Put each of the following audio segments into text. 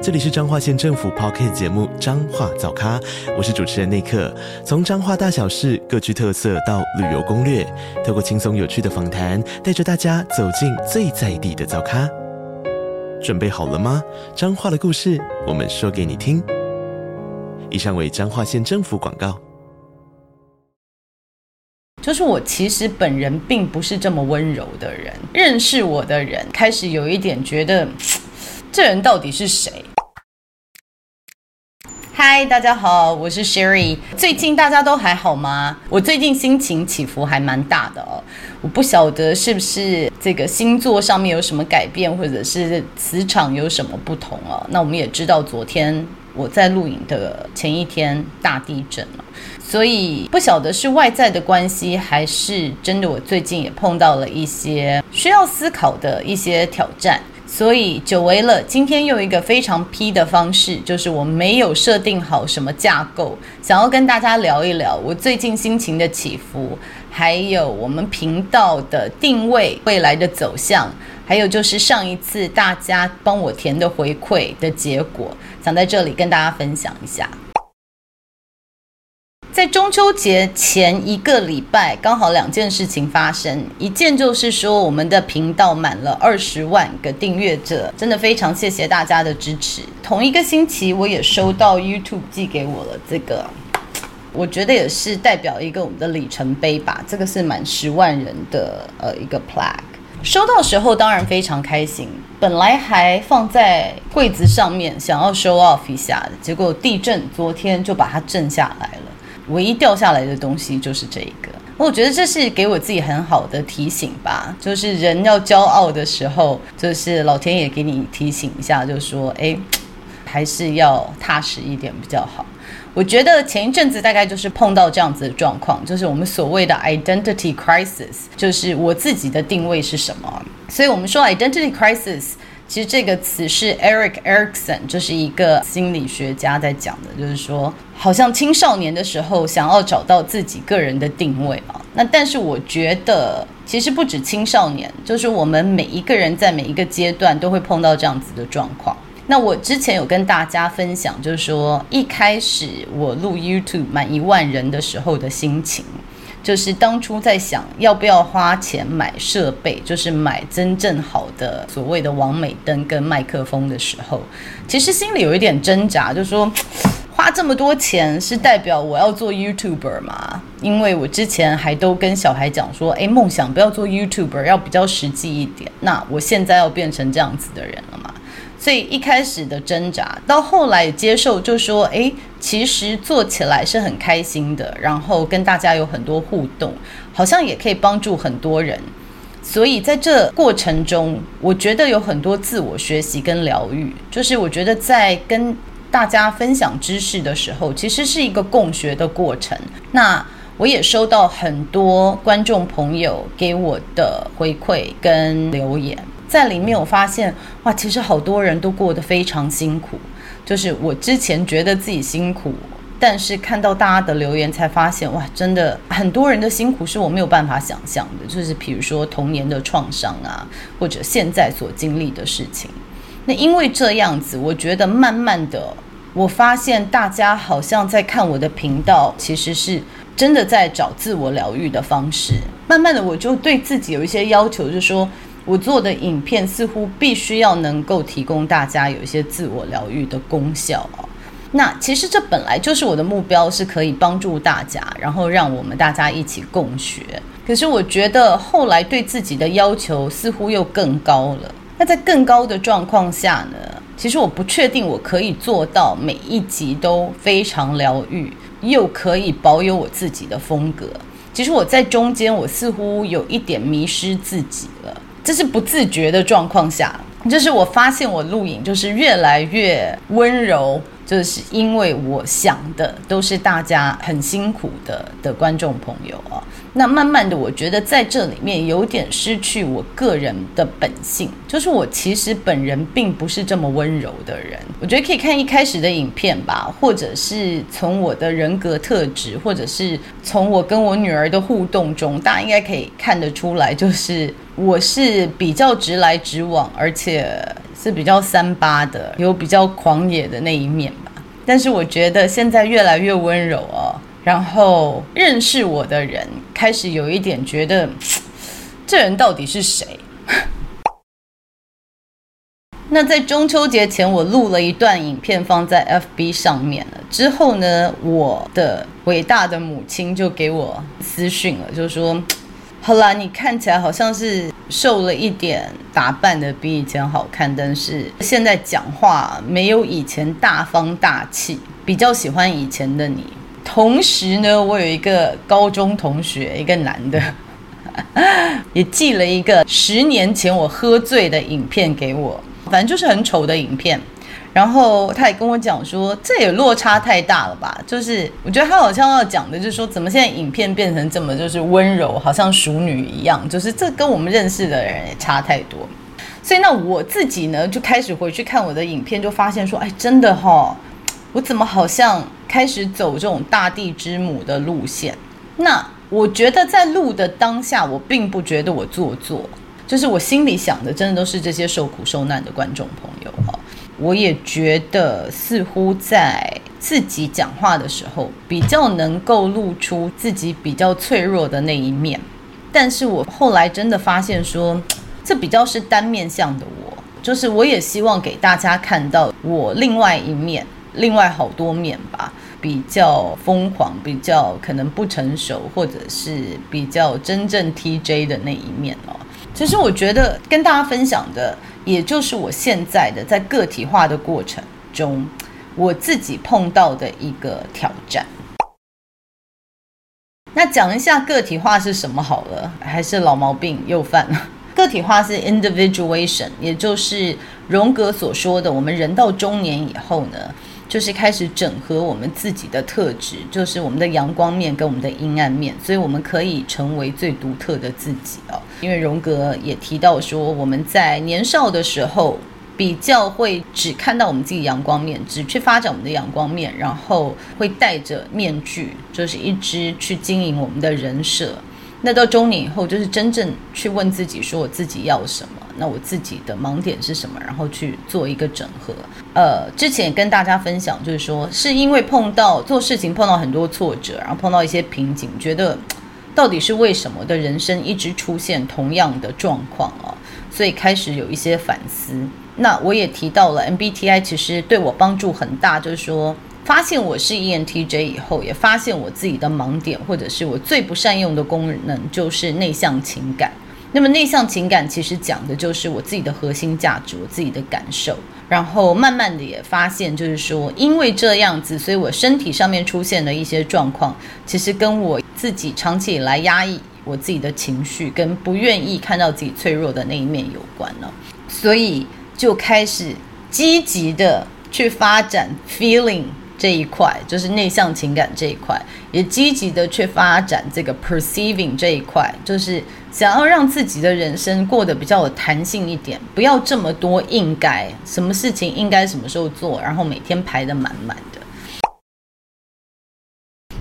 这里是彰化县政府 Podcast 节目《彰化早咖》，我是主持人内克。从彰化大小事各具特色到旅游攻略，透过轻松有趣的访谈，带着大家走进最在地的早咖。准备好了吗？彰化的故事，我们说给你听。以上为彰化县政府广告。就是我其实本人并不是这么温柔的人，认识我的人开始有一点觉得，这人到底是谁？嗨，大家好，我是 Sherry。最近大家都还好吗？我最近心情起伏还蛮大的哦。我不晓得是不是这个星座上面有什么改变，或者是磁场有什么不同哦。那我们也知道，昨天我在录影的前一天大地震了，所以不晓得是外在的关系，还是真的我最近也碰到了一些需要思考的一些挑战。所以久违了，今天用一个非常 P 的方式，就是我没有设定好什么架构，想要跟大家聊一聊我最近心情的起伏，还有我们频道的定位、未来的走向，还有就是上一次大家帮我填的回馈的结果，想在这里跟大家分享一下。在中秋节前一个礼拜，刚好两件事情发生。一件就是说，我们的频道满了二十万个订阅者，真的非常谢谢大家的支持。同一个星期，我也收到 YouTube 寄给我了这个，我觉得也是代表一个我们的里程碑吧。这个是满十万人的呃一个 plaque，收到时候当然非常开心。本来还放在柜子上面，想要 show off 一下的，结果地震昨天就把它震下来了。唯一掉下来的东西就是这一个，我觉得这是给我自己很好的提醒吧。就是人要骄傲的时候，就是老天爷给你提醒一下，就说：“哎，还是要踏实一点比较好。”我觉得前一阵子大概就是碰到这样子的状况，就是我们所谓的 identity crisis，就是我自己的定位是什么。所以我们说 identity crisis。其实这个词是 Eric Erikson，就是一个心理学家在讲的，就是说，好像青少年的时候想要找到自己个人的定位嘛。那但是我觉得，其实不止青少年，就是我们每一个人在每一个阶段都会碰到这样子的状况。那我之前有跟大家分享，就是说一开始我录 YouTube 满一万人的时候的心情。就是当初在想要不要花钱买设备，就是买真正好的所谓的网美灯跟麦克风的时候，其实心里有一点挣扎，就说花这么多钱是代表我要做 YouTuber 吗？因为我之前还都跟小孩讲说，诶，梦想不要做 YouTuber，要比较实际一点。那我现在要变成这样子的人了吗？所以一开始的挣扎，到后来接受，就说，诶，其实做起来是很开心的，然后跟大家有很多互动，好像也可以帮助很多人。所以在这过程中，我觉得有很多自我学习跟疗愈。就是我觉得在跟大家分享知识的时候，其实是一个共学的过程。那我也收到很多观众朋友给我的回馈跟留言。在里面，我发现哇，其实好多人都过得非常辛苦。就是我之前觉得自己辛苦，但是看到大家的留言，才发现哇，真的很多人的辛苦是我没有办法想象的。就是比如说童年的创伤啊，或者现在所经历的事情。那因为这样子，我觉得慢慢的，我发现大家好像在看我的频道，其实是真的在找自我疗愈的方式。慢慢的，我就对自己有一些要求，就是说。我做的影片似乎必须要能够提供大家有一些自我疗愈的功效啊。那其实这本来就是我的目标，是可以帮助大家，然后让我们大家一起共学。可是我觉得后来对自己的要求似乎又更高了。那在更高的状况下呢，其实我不确定我可以做到每一集都非常疗愈，又可以保有我自己的风格。其实我在中间，我似乎有一点迷失自己了。这是不自觉的状况下，就是我发现我录影就是越来越温柔，就是因为我想的都是大家很辛苦的的观众朋友啊。那慢慢的，我觉得在这里面有点失去我个人的本性，就是我其实本人并不是这么温柔的人。我觉得可以看一开始的影片吧，或者是从我的人格特质，或者是从我跟我女儿的互动中，大家应该可以看得出来，就是我是比较直来直往，而且是比较三八的，有比较狂野的那一面吧。但是我觉得现在越来越温柔哦。然后认识我的人开始有一点觉得，这人到底是谁？那在中秋节前，我录了一段影片放在 FB 上面了。之后呢，我的伟大的母亲就给我私讯了，就说：“好啦，你看起来好像是瘦了一点，打扮得比以前好看，但是现在讲话没有以前大方大气，比较喜欢以前的你。”同时呢，我有一个高中同学，一个男的，也寄了一个十年前我喝醉的影片给我，反正就是很丑的影片。然后他也跟我讲说，这也落差太大了吧？就是我觉得他好像要讲的，就是说怎么现在影片变成这么就是温柔，好像淑女一样，就是这跟我们认识的人也差太多。所以那我自己呢，就开始回去看我的影片，就发现说，哎，真的哈、我怎么好像。开始走这种大地之母的路线，那我觉得在录的当下，我并不觉得我做作，就是我心里想的，真的都是这些受苦受难的观众朋友哈。我也觉得似乎在自己讲话的时候，比较能够露出自己比较脆弱的那一面，但是我后来真的发现说，这比较是单面向的我，就是我也希望给大家看到我另外一面。另外好多面吧，比较疯狂，比较可能不成熟，或者是比较真正 TJ 的那一面哦。其实我觉得跟大家分享的，也就是我现在的在个体化的过程中，我自己碰到的一个挑战。那讲一下个体化是什么好了，还是老毛病又犯了。个体化是 individuation，也就是荣格所说的，我们人到中年以后呢。就是开始整合我们自己的特质，就是我们的阳光面跟我们的阴暗面，所以我们可以成为最独特的自己哦。因为荣格也提到说，我们在年少的时候比较会只看到我们自己阳光面，只去发展我们的阳光面，然后会戴着面具，就是一直去经营我们的人设。那到中年以后，就是真正去问自己，说我自己要什么。那我自己的盲点是什么？然后去做一个整合。呃，之前也跟大家分享，就是说，是因为碰到做事情碰到很多挫折，然后碰到一些瓶颈，觉得到底是为什么的人生一直出现同样的状况啊？所以开始有一些反思。那我也提到了 MBTI，其实对我帮助很大，就是说，发现我是 ENTJ 以后，也发现我自己的盲点，或者是我最不善用的功能，就是内向情感。那么内向情感其实讲的就是我自己的核心价值，我自己的感受。然后慢慢的也发现，就是说，因为这样子，所以我身体上面出现的一些状况，其实跟我自己长期以来压抑我自己的情绪，跟不愿意看到自己脆弱的那一面有关了。所以就开始积极的去发展 feeling。这一块就是内向情感这一块，也积极的去发展这个 perceiving 这一块，就是想要让自己的人生过得比较有弹性一点，不要这么多应该，什么事情应该什么时候做，然后每天排得满满的。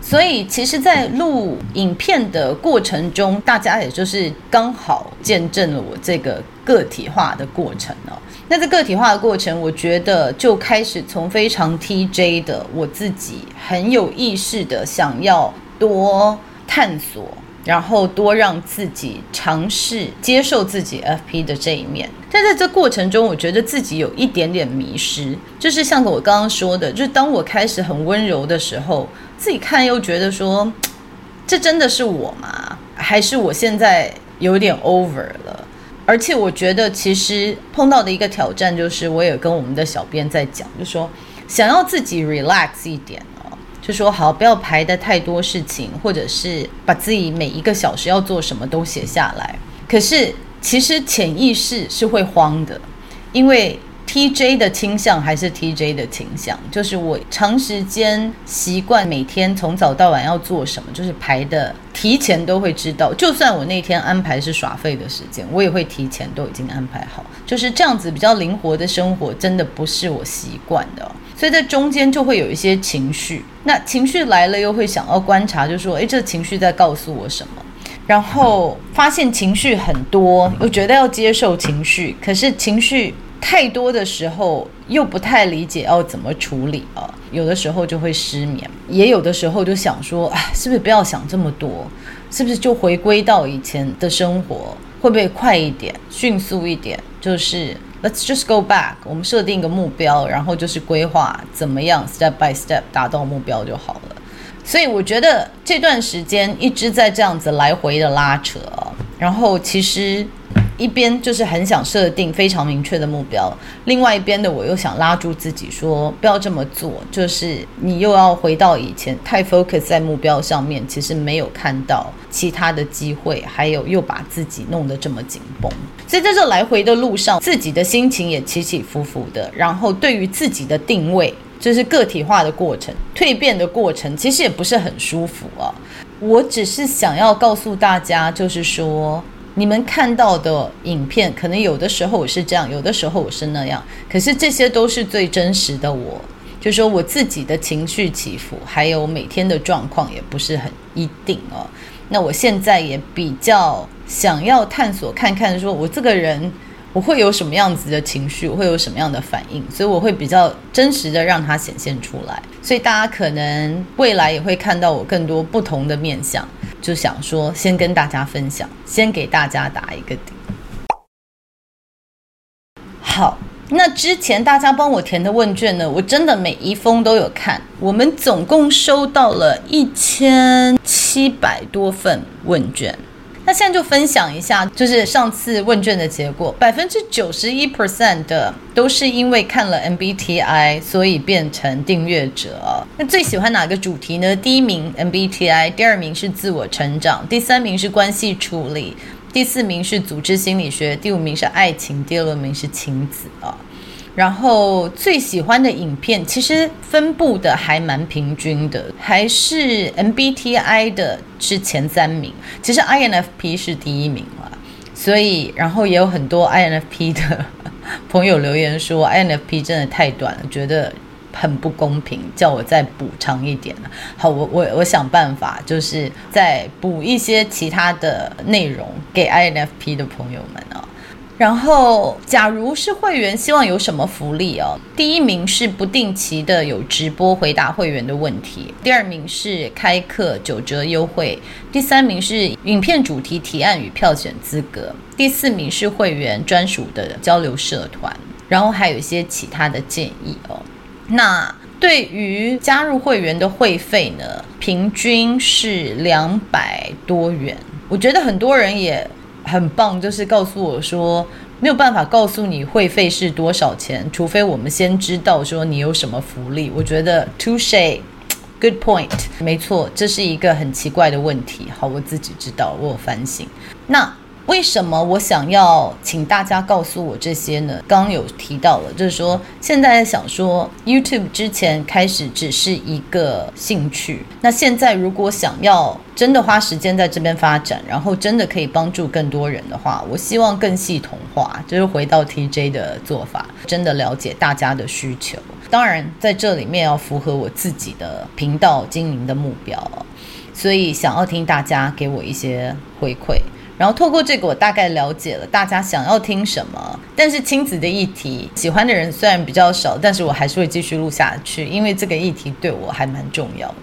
所以，其实，在录影片的过程中，大家也就是刚好见证了我这个个体化的过程哦。那这个体化的过程，我觉得就开始从非常 TJ 的我自己很有意识的想要多探索，然后多让自己尝试接受自己 FP 的这一面。但在这过程中，我觉得自己有一点点迷失，就是像我刚刚说的，就是当我开始很温柔的时候，自己看又觉得说，这真的是我吗？还是我现在有点 over 了？而且我觉得，其实碰到的一个挑战就是，我也跟我们的小编在讲，就说想要自己 relax 一点，就说好不要排的太多事情，或者是把自己每一个小时要做什么都写下来。可是其实潜意识是会慌的，因为 TJ 的倾向还是 TJ 的倾向，就是我长时间习惯每天从早到晚要做什么，就是排的提前都会知道。就算我那天安排是耍废的时间，我也会提前都已经安排好。就是这样子比较灵活的生活，真的不是我习惯的。所以在中间就会有一些情绪，那情绪来了又会想要观察，就说，诶，这情绪在告诉我什么？然后发现情绪很多，又觉得要接受情绪，可是情绪太多的时候又不太理解要怎么处理啊。有的时候就会失眠，也有的时候就想说，哎，是不是不要想这么多？是不是就回归到以前的生活？会不会快一点、迅速一点？就是 Let's just go back，我们设定一个目标，然后就是规划怎么样 step by step 达到目标就好了。所以我觉得这段时间一直在这样子来回的拉扯，然后其实一边就是很想设定非常明确的目标，另外一边的我又想拉住自己说不要这么做，就是你又要回到以前太 focus 在目标上面，其实没有看到其他的机会，还有又把自己弄得这么紧绷，所以在这来回的路上，自己的心情也起起伏伏的，然后对于自己的定位。就是个体化的过程，蜕变的过程，其实也不是很舒服啊。我只是想要告诉大家，就是说，你们看到的影片，可能有的时候我是这样，有的时候我是那样，可是这些都是最真实的我。就是说我自己的情绪起伏，还有每天的状况，也不是很一定哦。那我现在也比较想要探索看看，说我这个人。我会有什么样子的情绪，我会有什么样的反应，所以我会比较真实的让它显现出来。所以大家可能未来也会看到我更多不同的面相，就想说先跟大家分享，先给大家打一个底。好，那之前大家帮我填的问卷呢，我真的每一封都有看，我们总共收到了一千七百多份问卷。那现在就分享一下，就是上次问卷的结果，百分之九十一 percent 的都是因为看了 MBTI，所以变成订阅者。那最喜欢哪个主题呢？第一名 MBTI，第二名是自我成长，第三名是关系处理，第四名是组织心理学，第五名是爱情，第六名是亲子啊。然后最喜欢的影片其实分布的还蛮平均的，还是 MBTI 的是前三名，其实 INFP 是第一名了。所以，然后也有很多 INFP 的朋友留言说 INFP 真的太短了，觉得很不公平，叫我再补长一点。好，我我我想办法，就是再补一些其他的内容给 INFP 的朋友们啊。然后，假如是会员，希望有什么福利哦？第一名是不定期的有直播回答会员的问题，第二名是开课九折优惠，第三名是影片主题提案与票选资格，第四名是会员专属的交流社团，然后还有一些其他的建议哦。那对于加入会员的会费呢，平均是两百多元，我觉得很多人也。很棒，就是告诉我说没有办法告诉你会费是多少钱，除非我们先知道说你有什么福利。我觉得 touche，good point，没错，这是一个很奇怪的问题。好，我自己知道，我有反省。那。为什么我想要请大家告诉我这些呢？刚刚有提到了，就是说现在想说 YouTube 之前开始只是一个兴趣，那现在如果想要真的花时间在这边发展，然后真的可以帮助更多人的话，我希望更系统化，就是回到 TJ 的做法，真的了解大家的需求。当然在这里面要符合我自己的频道经营的目标，所以想要听大家给我一些回馈。然后透过这个，我大概了解了大家想要听什么。但是亲子的议题，喜欢的人虽然比较少，但是我还是会继续录下去，因为这个议题对我还蛮重要的。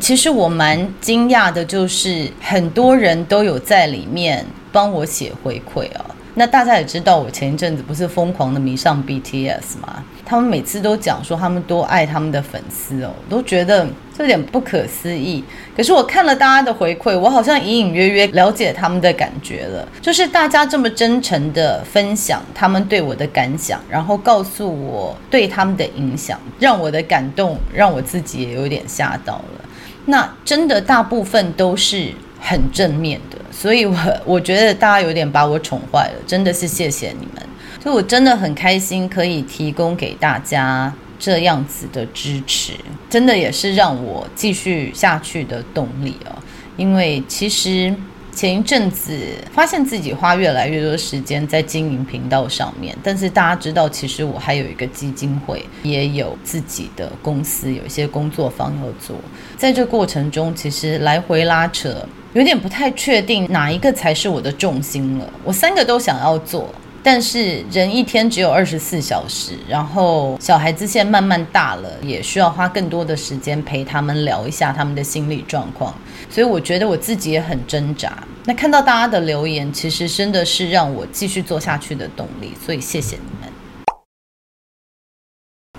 其实我蛮惊讶的，就是很多人都有在里面帮我写回馈啊。那大家也知道，我前一阵子不是疯狂的迷上 BTS 吗？他们每次都讲说他们多爱他们的粉丝哦，都觉得这有点不可思议。可是我看了大家的回馈，我好像隐隐约约了解他们的感觉了。就是大家这么真诚的分享他们对我的感想，然后告诉我对他们的影响，让我的感动，让我自己也有点吓到了。那真的大部分都是很正面的。所以我我觉得大家有点把我宠坏了，真的是谢谢你们。所以我真的很开心可以提供给大家这样子的支持，真的也是让我继续下去的动力哦。因为其实。前一阵子发现自己花越来越多时间在经营频道上面，但是大家知道，其实我还有一个基金会，也有自己的公司，有一些工作方要做。在这过程中，其实来回拉扯，有点不太确定哪一个才是我的重心了。我三个都想要做。但是人一天只有二十四小时，然后小孩子现在慢慢大了，也需要花更多的时间陪他们聊一下他们的心理状况，所以我觉得我自己也很挣扎。那看到大家的留言，其实真的是让我继续做下去的动力，所以谢谢你们。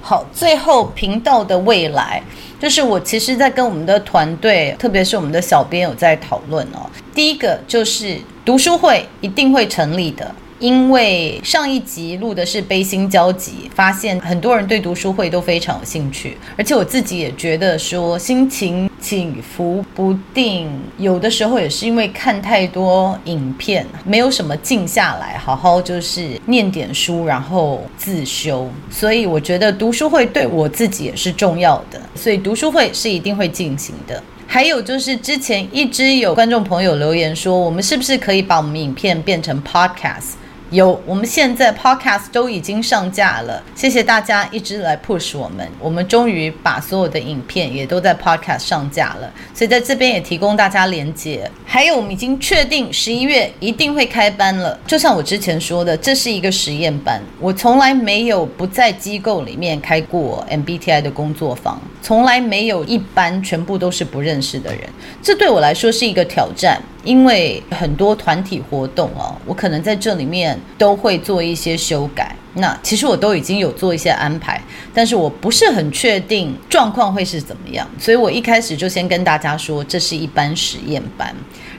好，最后频道的未来，就是我其实在跟我们的团队，特别是我们的小编有在讨论哦。第一个就是读书会一定会成立的。因为上一集录的是悲心交集，发现很多人对读书会都非常有兴趣，而且我自己也觉得说心情起伏不定，有的时候也是因为看太多影片，没有什么静下来好好就是念点书，然后自修，所以我觉得读书会对我自己也是重要的，所以读书会是一定会进行的。还有就是之前一直有观众朋友留言说，我们是不是可以把我们影片变成 podcast？有，我们现在 podcast 都已经上架了，谢谢大家一直来 push 我们，我们终于把所有的影片也都在 podcast 上架了，所以在这边也提供大家连接。还有，我们已经确定十一月一定会开班了，就像我之前说的，这是一个实验班，我从来没有不在机构里面开过 MBTI 的工作坊，从来没有一班全部都是不认识的人，这对我来说是一个挑战。因为很多团体活动哦，我可能在这里面都会做一些修改。那其实我都已经有做一些安排，但是我不是很确定状况会是怎么样，所以我一开始就先跟大家说，这是一班实验班，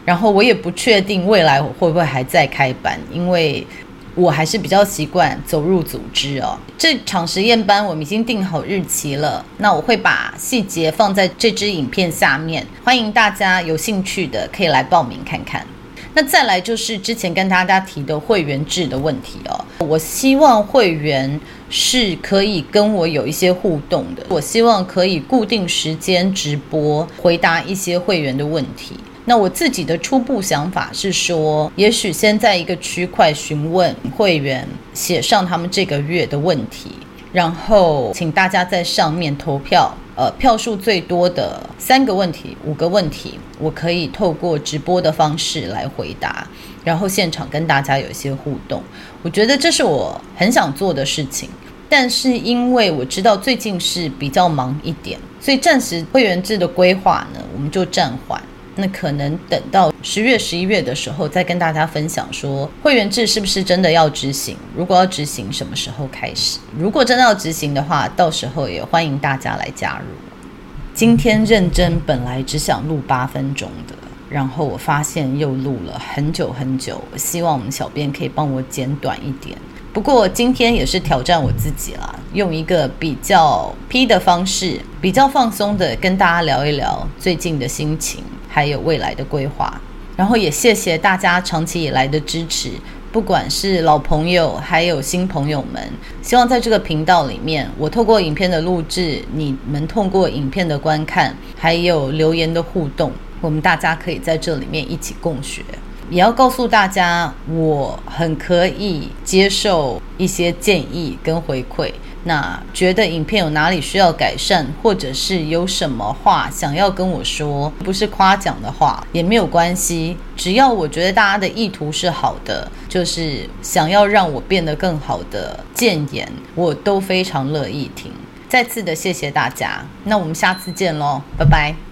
然后我也不确定未来我会不会还在开班，因为。我还是比较习惯走入组织哦。这场实验班我们已经定好日期了，那我会把细节放在这支影片下面，欢迎大家有兴趣的可以来报名看看。那再来就是之前跟大家提的会员制的问题哦，我希望会员是可以跟我有一些互动的，我希望可以固定时间直播回答一些会员的问题。那我自己的初步想法是说，也许先在一个区块询问会员，写上他们这个月的问题，然后请大家在上面投票，呃，票数最多的三个问题、五个问题，我可以透过直播的方式来回答，然后现场跟大家有一些互动。我觉得这是我很想做的事情，但是因为我知道最近是比较忙一点，所以暂时会员制的规划呢，我们就暂缓。那可能等到十月、十一月的时候再跟大家分享，说会员制是不是真的要执行？如果要执行，什么时候开始？如果真的要执行的话，到时候也欢迎大家来加入。今天认真本来只想录八分钟的，然后我发现又录了很久很久。希望我们小编可以帮我剪短一点。不过今天也是挑战我自己啦，用一个比较 P 的方式，比较放松的跟大家聊一聊最近的心情。还有未来的规划，然后也谢谢大家长期以来的支持，不管是老朋友还有新朋友们。希望在这个频道里面，我透过影片的录制，你们通过影片的观看，还有留言的互动，我们大家可以在这里面一起共学。也要告诉大家，我很可以接受一些建议跟回馈。那觉得影片有哪里需要改善，或者是有什么话想要跟我说，不是夸奖的话也没有关系，只要我觉得大家的意图是好的，就是想要让我变得更好的建言，我都非常乐意听。再次的谢谢大家，那我们下次见喽，拜拜。